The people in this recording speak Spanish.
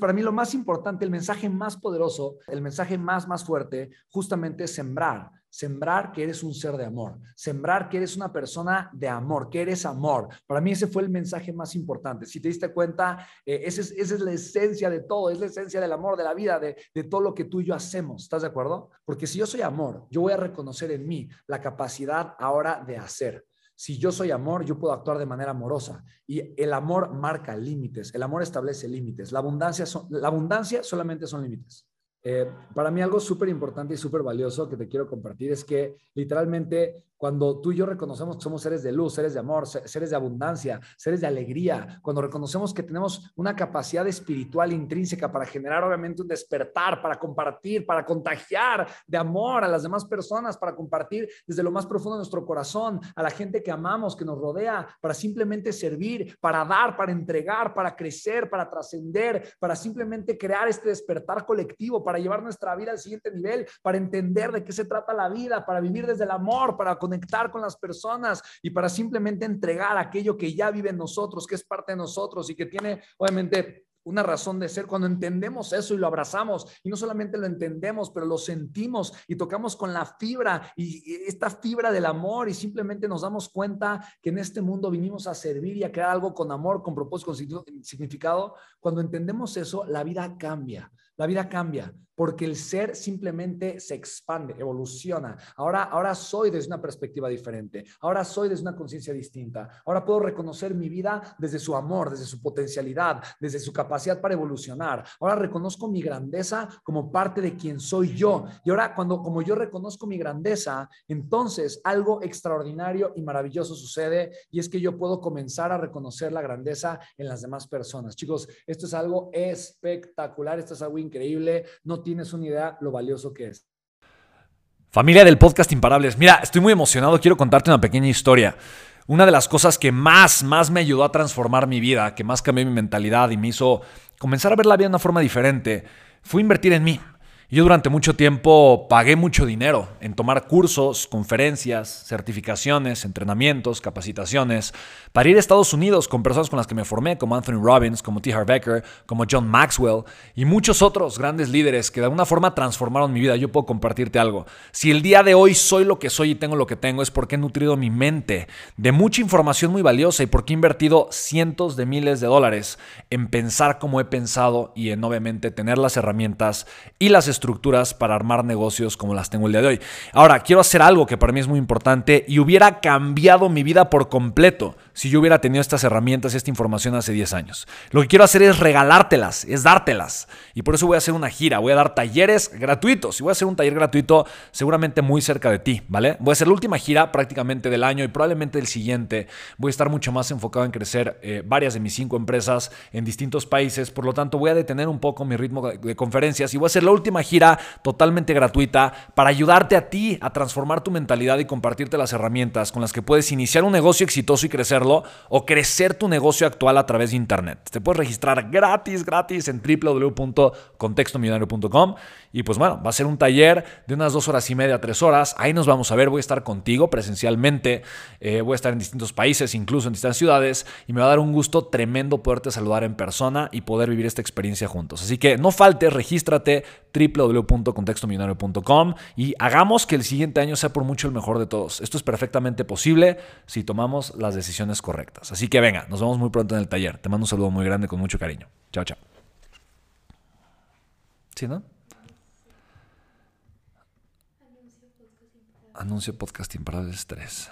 Para mí lo más importante, el mensaje más poderoso, el mensaje más, más fuerte, justamente es sembrar. Sembrar que eres un ser de amor. Sembrar que eres una persona de amor, que eres amor. Para mí ese fue el mensaje más importante. Si te diste cuenta, eh, esa, es, esa, es, la esencia de todo, es la esencia del amor, de la vida, de, de todo lo que tú y yo hacemos. ¿Estás de acuerdo? Porque si yo soy amor, yo voy a reconocer en mí la capacidad ahora de hacer. Si yo soy amor, yo puedo actuar de manera amorosa. Y el amor marca límites, el amor establece límites. La abundancia, son, la abundancia solamente son límites. Eh, para mí algo súper importante y súper valioso que te quiero compartir es que literalmente cuando tú y yo reconocemos que somos seres de luz, seres de amor, seres de abundancia, seres de alegría, cuando reconocemos que tenemos una capacidad espiritual intrínseca para generar obviamente un despertar, para compartir, para contagiar de amor a las demás personas, para compartir desde lo más profundo de nuestro corazón a la gente que amamos, que nos rodea, para simplemente servir, para dar, para entregar, para crecer, para trascender, para simplemente crear este despertar colectivo, para llevar nuestra vida al siguiente nivel, para entender de qué se trata la vida, para vivir desde el amor, para conectar con las personas y para simplemente entregar aquello que ya vive en nosotros, que es parte de nosotros y que tiene obviamente una razón de ser cuando entendemos eso y lo abrazamos y no solamente lo entendemos, pero lo sentimos y tocamos con la fibra y esta fibra del amor y simplemente nos damos cuenta que en este mundo vinimos a servir y a crear algo con amor, con propósito, con significado. Cuando entendemos eso, la vida cambia. La vida cambia porque el ser simplemente se expande, evoluciona. Ahora, ahora soy desde una perspectiva diferente. Ahora soy desde una conciencia distinta. Ahora puedo reconocer mi vida desde su amor, desde su potencialidad, desde su capacidad para evolucionar. Ahora reconozco mi grandeza como parte de quien soy yo. Y ahora cuando como yo reconozco mi grandeza, entonces algo extraordinario y maravilloso sucede y es que yo puedo comenzar a reconocer la grandeza en las demás personas. Chicos, esto es algo espectacular, esto es algo increíble, no tienes una idea lo valioso que es. Familia del podcast Imparables, mira, estoy muy emocionado, quiero contarte una pequeña historia. Una de las cosas que más, más me ayudó a transformar mi vida, que más cambió mi mentalidad y me hizo comenzar a ver la vida de una forma diferente, fue invertir en mí. Yo durante mucho tiempo pagué mucho dinero en tomar cursos, conferencias, certificaciones, entrenamientos, capacitaciones para ir a Estados Unidos con personas con las que me formé, como Anthony Robbins, como T. Harv Becker, como John Maxwell y muchos otros grandes líderes que de alguna forma transformaron mi vida. Yo puedo compartirte algo. Si el día de hoy soy lo que soy y tengo lo que tengo es porque he nutrido mi mente de mucha información muy valiosa y porque he invertido cientos de miles de dólares en pensar como he pensado y en obviamente tener las herramientas y las para armar negocios como las tengo el día de hoy. Ahora, quiero hacer algo que para mí es muy importante y hubiera cambiado mi vida por completo si yo hubiera tenido estas herramientas y esta información hace 10 años. Lo que quiero hacer es regalártelas, es dártelas. Y por eso voy a hacer una gira, voy a dar talleres gratuitos. Y voy a hacer un taller gratuito seguramente muy cerca de ti, ¿vale? Voy a hacer la última gira prácticamente del año y probablemente del siguiente. Voy a estar mucho más enfocado en crecer eh, varias de mis cinco empresas en distintos países. Por lo tanto, voy a detener un poco mi ritmo de conferencias y voy a hacer la última gira totalmente gratuita para ayudarte a ti a transformar tu mentalidad y compartirte las herramientas con las que puedes iniciar un negocio exitoso y crecerlo o crecer tu negocio actual a través de internet. Te puedes registrar gratis, gratis en www.contextomillonario.com y pues bueno, va a ser un taller de unas dos horas y media, tres horas. Ahí nos vamos a ver, voy a estar contigo presencialmente, eh, voy a estar en distintos países, incluso en distintas ciudades y me va a dar un gusto tremendo poderte saludar en persona y poder vivir esta experiencia juntos. Así que no faltes, regístrate www.contextomillonario.com y hagamos que el siguiente año sea por mucho el mejor de todos. Esto es perfectamente posible si tomamos las decisiones correctas. Así que venga, nos vemos muy pronto en el taller. Te mando un saludo muy grande con mucho cariño. Chao, chao. ¿Sí, no? Anuncio podcast imparables 3.